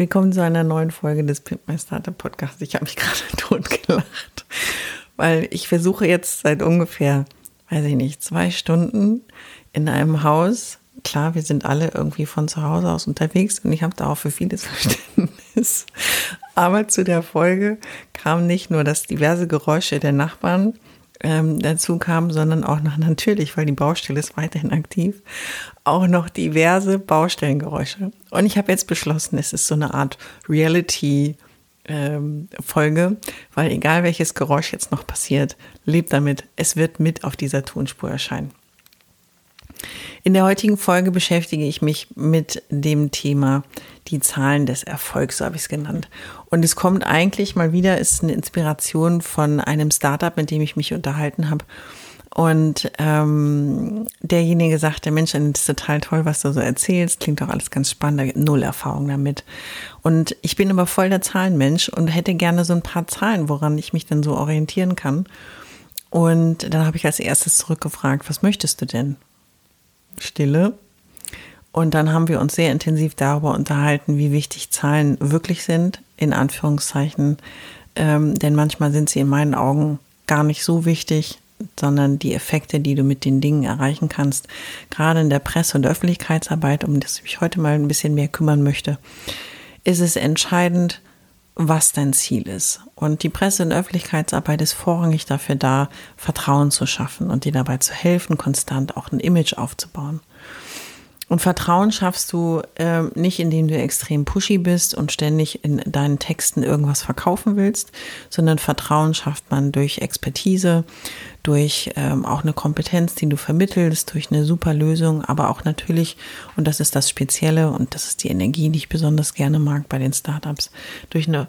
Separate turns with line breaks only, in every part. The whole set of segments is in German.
Willkommen zu einer neuen Folge des Pimp My Startup Podcasts. Ich habe mich gerade tot gelacht, weil ich versuche jetzt seit ungefähr, weiß ich nicht, zwei Stunden in einem Haus klar, wir sind alle irgendwie von zu Hause aus unterwegs und ich habe da auch für vieles Verständnis. Aber zu der Folge kam nicht nur, dass diverse Geräusche der Nachbarn ähm, dazu kamen, sondern auch noch natürlich, weil die Baustelle ist weiterhin aktiv, auch noch diverse Baustellengeräusche. Und ich habe jetzt beschlossen, es ist so eine Art Reality- ähm, Folge, weil egal welches Geräusch jetzt noch passiert, lebt damit, es wird mit auf dieser Tonspur erscheinen. In der heutigen Folge beschäftige ich mich mit dem Thema die Zahlen des Erfolgs, so habe ich es genannt. Und es kommt eigentlich mal wieder, ist eine Inspiration von einem Startup, mit dem ich mich unterhalten habe. Und ähm, derjenige sagte, Mensch, das ist total toll, was du so erzählst, klingt doch alles ganz spannend, null Erfahrung damit. Und ich bin aber voll der Zahlenmensch und hätte gerne so ein paar Zahlen, woran ich mich dann so orientieren kann. Und dann habe ich als erstes zurückgefragt, was möchtest du denn? Stille. Und dann haben wir uns sehr intensiv darüber unterhalten, wie wichtig Zahlen wirklich sind, in Anführungszeichen. Ähm, denn manchmal sind sie in meinen Augen gar nicht so wichtig, sondern die Effekte, die du mit den Dingen erreichen kannst, gerade in der Presse- und Öffentlichkeitsarbeit, um das ich mich heute mal ein bisschen mehr kümmern möchte, ist es entscheidend, was dein Ziel ist. Und die Presse- und Öffentlichkeitsarbeit ist vorrangig dafür da, Vertrauen zu schaffen und dir dabei zu helfen, konstant auch ein Image aufzubauen. Und Vertrauen schaffst du äh, nicht, indem du extrem pushy bist und ständig in deinen Texten irgendwas verkaufen willst, sondern Vertrauen schafft man durch Expertise, durch ähm, auch eine Kompetenz, die du vermittelst, durch eine super Lösung, aber auch natürlich, und das ist das Spezielle und das ist die Energie, die ich besonders gerne mag bei den Startups, durch eine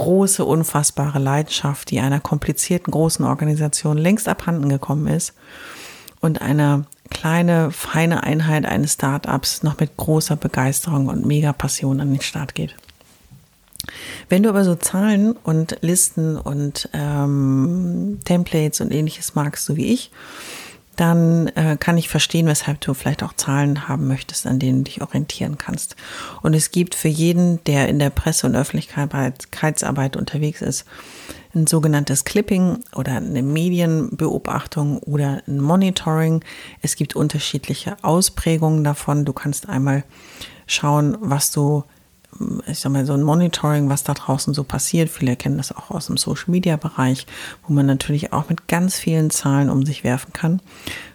große, unfassbare Leidenschaft, die einer komplizierten großen Organisation längst abhanden gekommen ist und einer kleine, feine Einheit eines Startups noch mit großer Begeisterung und mega Passion an den Start geht. Wenn du aber so Zahlen und Listen und ähm, Templates und ähnliches magst, so wie ich, dann äh, kann ich verstehen, weshalb du vielleicht auch Zahlen haben möchtest, an denen du dich orientieren kannst. Und es gibt für jeden, der in der Presse- und Öffentlichkeitsarbeit unterwegs ist, ein sogenanntes Clipping oder eine Medienbeobachtung oder ein Monitoring. Es gibt unterschiedliche Ausprägungen davon. Du kannst einmal schauen, was du ich sag mal, so ein Monitoring, was da draußen so passiert. Viele kennen das auch aus dem Social Media Bereich, wo man natürlich auch mit ganz vielen Zahlen um sich werfen kann.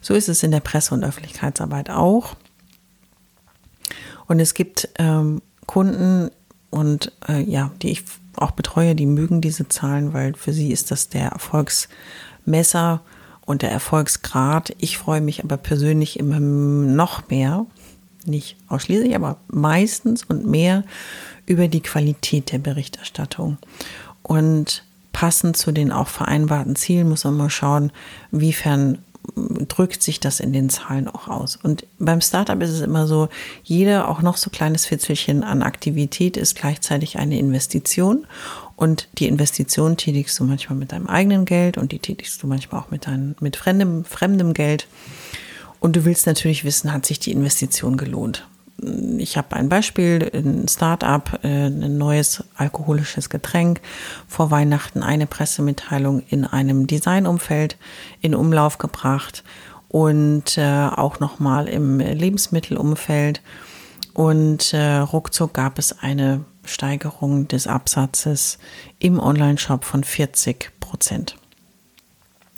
So ist es in der Presse- und Öffentlichkeitsarbeit auch. Und es gibt ähm, Kunden und äh, ja, die ich auch betreue, die mögen diese Zahlen, weil für sie ist das der Erfolgsmesser und der Erfolgsgrad. Ich freue mich aber persönlich immer noch mehr, nicht ausschließlich, aber meistens und mehr über die Qualität der Berichterstattung. Und passend zu den auch vereinbarten Zielen muss man mal schauen, wiefern drückt sich das in den Zahlen auch aus. Und beim Startup ist es immer so, jeder auch noch so kleines Fitzelchen an Aktivität ist gleichzeitig eine Investition. Und die Investition tätigst du manchmal mit deinem eigenen Geld und die tätigst du manchmal auch mit, deinem, mit fremdem, fremdem Geld. Und du willst natürlich wissen, hat sich die Investition gelohnt? Ich habe ein Beispiel, ein Startup, äh, ein neues alkoholisches Getränk, vor Weihnachten eine Pressemitteilung in einem Designumfeld in Umlauf gebracht und äh, auch nochmal im Lebensmittelumfeld. Und äh, ruckzuck gab es eine Steigerung des Absatzes im Onlineshop von 40 Prozent.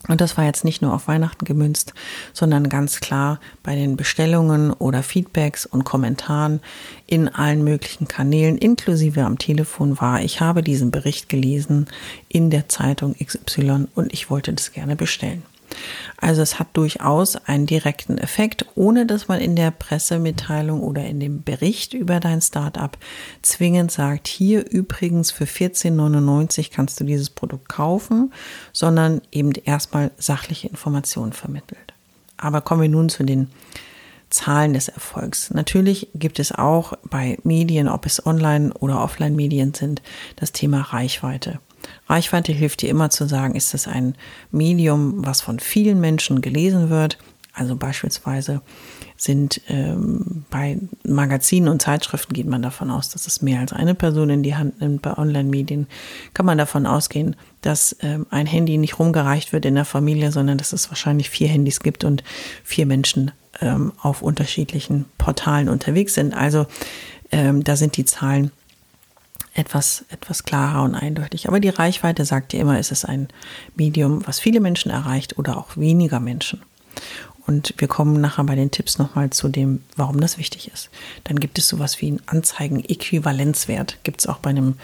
Und das war jetzt nicht nur auf Weihnachten gemünzt, sondern ganz klar bei den Bestellungen oder Feedbacks und Kommentaren in allen möglichen Kanälen, inklusive am Telefon war, ich habe diesen Bericht gelesen in der Zeitung XY und ich wollte das gerne bestellen. Also es hat durchaus einen direkten Effekt, ohne dass man in der Pressemitteilung oder in dem Bericht über dein Startup zwingend sagt, hier übrigens für 14,99 kannst du dieses Produkt kaufen, sondern eben erstmal sachliche Informationen vermittelt. Aber kommen wir nun zu den Zahlen des Erfolgs. Natürlich gibt es auch bei Medien, ob es Online- oder Offline-Medien sind, das Thema Reichweite. Reichweite hilft dir immer zu sagen, ist es ein Medium, was von vielen Menschen gelesen wird. Also beispielsweise sind ähm, bei Magazinen und Zeitschriften geht man davon aus, dass es mehr als eine Person in die Hand nimmt. Bei Online-Medien kann man davon ausgehen, dass ähm, ein Handy nicht rumgereicht wird in der Familie, sondern dass es wahrscheinlich vier Handys gibt und vier Menschen ähm, auf unterschiedlichen Portalen unterwegs sind. Also ähm, da sind die Zahlen etwas, etwas klarer und eindeutig. Aber die Reichweite sagt dir immer, ist es ein Medium, was viele Menschen erreicht oder auch weniger Menschen. Und wir kommen nachher bei den Tipps nochmal zu dem, warum das wichtig ist. Dann gibt es sowas wie einen Anzeigen-Äquivalenzwert. Gibt es auch bei einem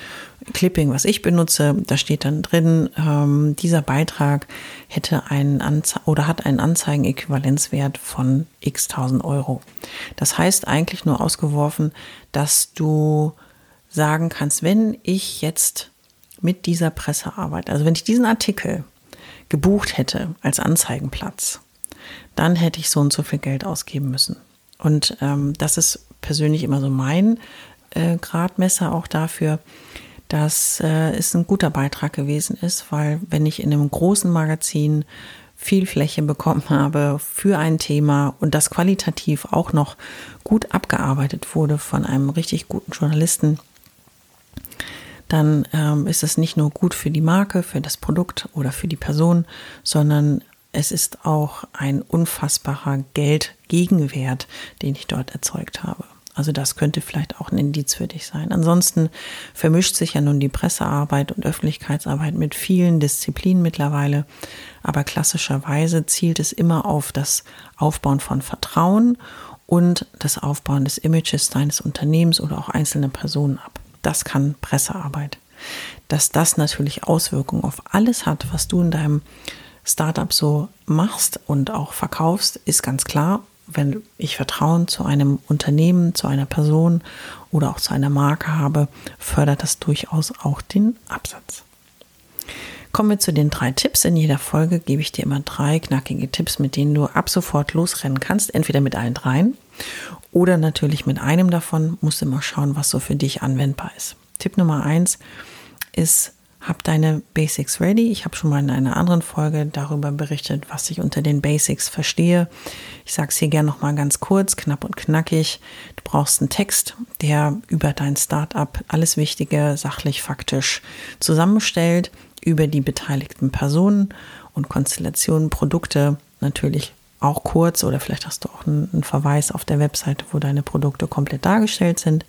Clipping, was ich benutze. Da steht dann drin, ähm, dieser Beitrag hätte einen Anze oder hat einen Anzeigen-Äquivalenzwert von x tausend Euro. Das heißt eigentlich nur ausgeworfen, dass du sagen kannst, wenn ich jetzt mit dieser Pressearbeit, also wenn ich diesen Artikel gebucht hätte als Anzeigenplatz, dann hätte ich so und so viel Geld ausgeben müssen. Und ähm, das ist persönlich immer so mein äh, Gradmesser auch dafür, dass äh, es ein guter Beitrag gewesen ist, weil wenn ich in einem großen Magazin viel Fläche bekommen habe für ein Thema und das qualitativ auch noch gut abgearbeitet wurde von einem richtig guten Journalisten, dann ähm, ist es nicht nur gut für die Marke, für das Produkt oder für die Person, sondern es ist auch ein unfassbarer Geldgegenwert, den ich dort erzeugt habe. Also das könnte vielleicht auch ein Indiz für dich sein. Ansonsten vermischt sich ja nun die Pressearbeit und Öffentlichkeitsarbeit mit vielen Disziplinen mittlerweile. Aber klassischerweise zielt es immer auf das Aufbauen von Vertrauen und das Aufbauen des Images deines Unternehmens oder auch einzelner Personen ab. Das kann Pressearbeit. Dass das natürlich Auswirkungen auf alles hat, was du in deinem Startup so machst und auch verkaufst, ist ganz klar. Wenn ich Vertrauen zu einem Unternehmen, zu einer Person oder auch zu einer Marke habe, fördert das durchaus auch den Absatz. Kommen wir zu den drei Tipps. In jeder Folge gebe ich dir immer drei knackige Tipps, mit denen du ab sofort losrennen kannst. Entweder mit allen dreien oder natürlich mit einem davon musst du mal schauen, was so für dich anwendbar ist. Tipp Nummer eins ist, hab deine Basics ready. Ich habe schon mal in einer anderen Folge darüber berichtet, was ich unter den Basics verstehe. Ich sage es hier gerne noch mal ganz kurz, knapp und knackig. Du brauchst einen Text, der über dein Startup alles Wichtige sachlich faktisch zusammenstellt, über die beteiligten Personen und Konstellationen, Produkte natürlich auch kurz oder vielleicht hast du auch einen, Verweis auf der Webseite, wo deine Produkte komplett dargestellt sind.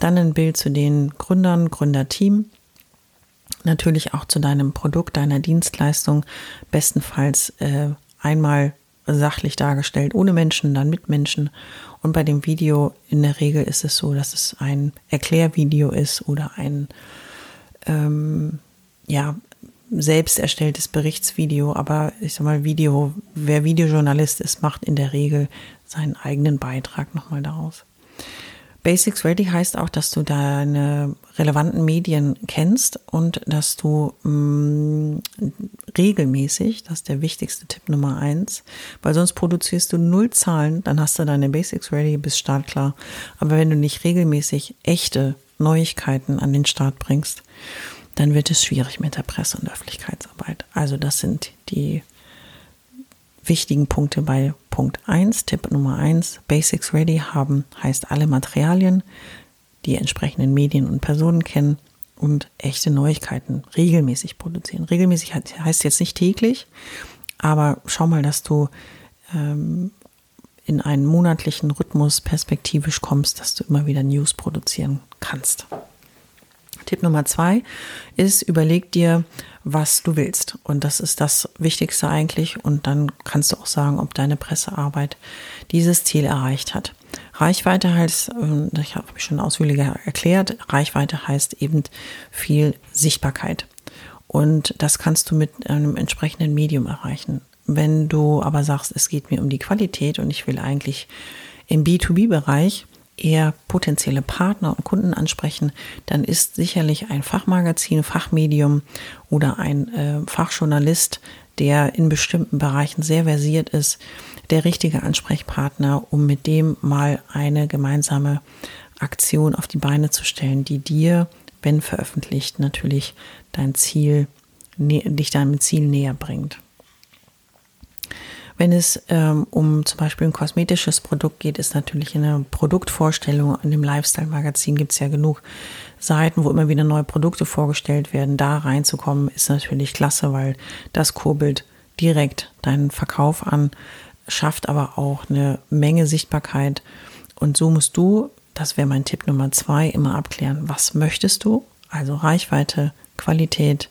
Dann ein Bild zu den Gründern, Gründerteam. Natürlich auch zu deinem Produkt, deiner Dienstleistung. Bestenfalls äh, einmal sachlich dargestellt, ohne Menschen, dann mit Menschen. Und bei dem Video in der Regel ist es so, dass es ein Erklärvideo ist oder ein ähm, ja, selbst erstelltes Berichtsvideo, aber ich sag mal, Video, wer Videojournalist ist, macht in der Regel seinen eigenen Beitrag nochmal daraus. Basics Ready heißt auch, dass du deine relevanten Medien kennst und dass du mh, mm, regelmäßig, das ist der wichtigste Tipp Nummer eins, weil sonst produzierst du null Zahlen, dann hast du deine Basics Ready, bist startklar. Aber wenn du nicht regelmäßig echte Neuigkeiten an den Start bringst, dann wird es schwierig mit der Presse- und Öffentlichkeitsarbeit. Also das sind die wichtigen Punkte bei Punkt 1, Tipp Nummer 1, Basics Ready haben, heißt alle Materialien, die entsprechenden Medien und Personen kennen und echte Neuigkeiten regelmäßig produzieren. Regelmäßig heißt jetzt nicht täglich, aber schau mal, dass du ähm, in einen monatlichen Rhythmus perspektivisch kommst, dass du immer wieder News produzieren kannst. Tipp Nummer zwei ist, überleg dir, was du willst. Und das ist das Wichtigste eigentlich. Und dann kannst du auch sagen, ob deine Pressearbeit dieses Ziel erreicht hat. Reichweite heißt, ähm, ich habe schon ausführlicher erklärt, Reichweite heißt eben viel Sichtbarkeit. Und das kannst du mit einem entsprechenden Medium erreichen. Wenn du aber sagst, es geht mir um die Qualität und ich will eigentlich im B2B-Bereich eher potenzielle Partner und Kunden ansprechen, dann ist sicherlich ein Fachmagazin, Fachmedium oder ein äh, Fachjournalist, der in bestimmten Bereichen sehr versiert ist, der richtige Ansprechpartner, um mit dem mal eine gemeinsame Aktion auf die Beine zu stellen, die dir, wenn veröffentlicht, natürlich dein Ziel, dich deinem Ziel näher bringt. Wenn es ähm, um zum Beispiel ein kosmetisches Produkt geht, ist natürlich eine Produktvorstellung. In dem Lifestyle-Magazin gibt es ja genug Seiten, wo immer wieder neue Produkte vorgestellt werden. Da reinzukommen ist natürlich klasse, weil das kurbelt direkt deinen Verkauf an, schafft aber auch eine Menge Sichtbarkeit. Und so musst du, das wäre mein Tipp Nummer zwei, immer abklären, was möchtest du? Also Reichweite, Qualität,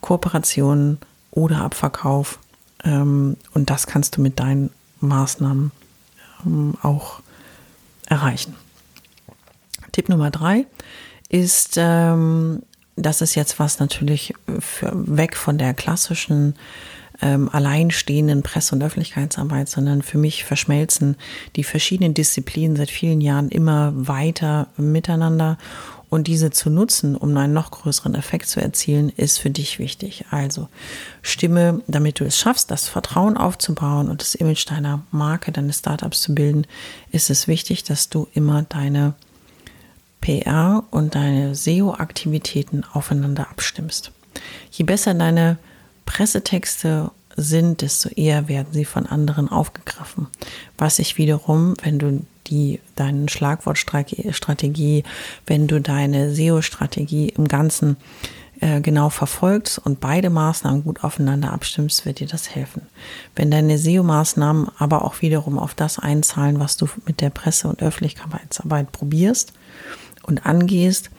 Kooperationen oder Abverkauf und das kannst du mit deinen Maßnahmen ähm, auch erreichen. Tipp Nummer drei ist, ähm, das ist jetzt was natürlich für, weg von der klassischen ähm, alleinstehenden Presse- und Öffentlichkeitsarbeit, sondern für mich verschmelzen die verschiedenen Disziplinen seit vielen Jahren immer weiter miteinander und diese zu nutzen, um einen noch größeren Effekt zu erzielen, ist für dich wichtig. Also stimme, damit du es schaffst, das Vertrauen aufzubauen und das Image deiner Marke, deines Startups zu bilden, ist es wichtig, dass du immer deine PR und deine SEO-Aktivitäten aufeinander abstimmst. Je besser deine Pressetexte sind, desto eher werden sie von anderen aufgegriffen. Was sich wiederum, wenn du die, deine Schlagwortstrategie, wenn du deine SEO-Strategie im Ganzen äh, genau verfolgst und beide Maßnahmen gut aufeinander abstimmst, wird dir das helfen. Wenn deine SEO-Maßnahmen aber auch wiederum auf das einzahlen, was du mit der Presse- und Öffentlichkeitsarbeit probierst und angehst,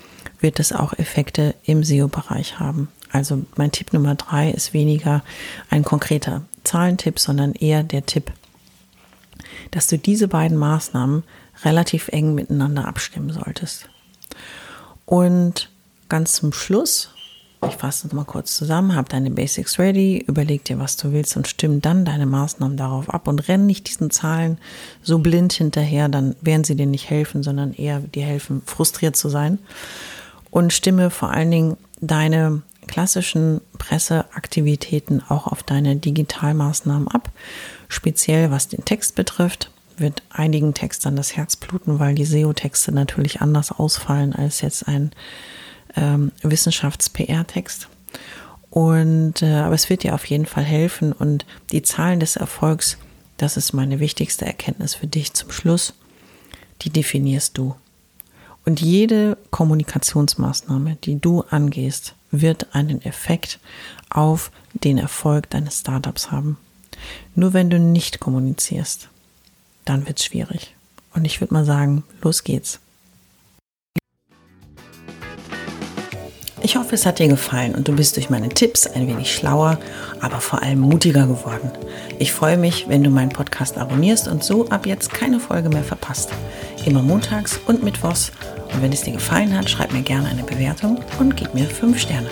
wird es auch Effekte im SEO-Bereich haben. Also mein Tipp Nummer drei ist weniger ein konkreter Zahlentipp, sondern eher der Tipp, dass du diese beiden Maßnahmen relativ eng miteinander abstimmen solltest. Und ganz zum Schluss, ich fasse es mal kurz zusammen, hab deine Basics ready, überleg dir, was du willst und stimm dann deine Maßnahmen darauf ab und renn nicht diesen Zahlen so blind hinterher, dann werden sie dir nicht helfen, sondern eher dir helfen, frustriert zu sein. Und stimme vor allen Dingen deine klassischen Presseaktivitäten auch auf deine Digitalmaßnahmen ab. Speziell was den Text betrifft, wird einigen Textern das Herz bluten, weil die SEO-Texte natürlich anders ausfallen als jetzt ein ähm, Wissenschafts-PR-Text. Und äh, aber es wird dir auf jeden Fall helfen und die Zahlen des Erfolgs, das ist meine wichtigste Erkenntnis für dich zum Schluss, die definierst du. Und jede Kommunikationsmaßnahme, die du angehst, wird einen Effekt auf den Erfolg deines Startups haben. Nur wenn du nicht kommunizierst, dann wird es schwierig. Und ich würde mal sagen, los geht's. Ich hoffe, es hat dir gefallen und du bist durch meine Tipps ein wenig schlauer, aber vor allem mutiger geworden. Ich freue mich, wenn du meinen Podcast abonnierst und so ab jetzt keine Folge mehr verpasst. Immer montags und mittwochs. Und wenn es dir gefallen hat, schreib mir gerne eine Bewertung und gib mir 5 Sterne.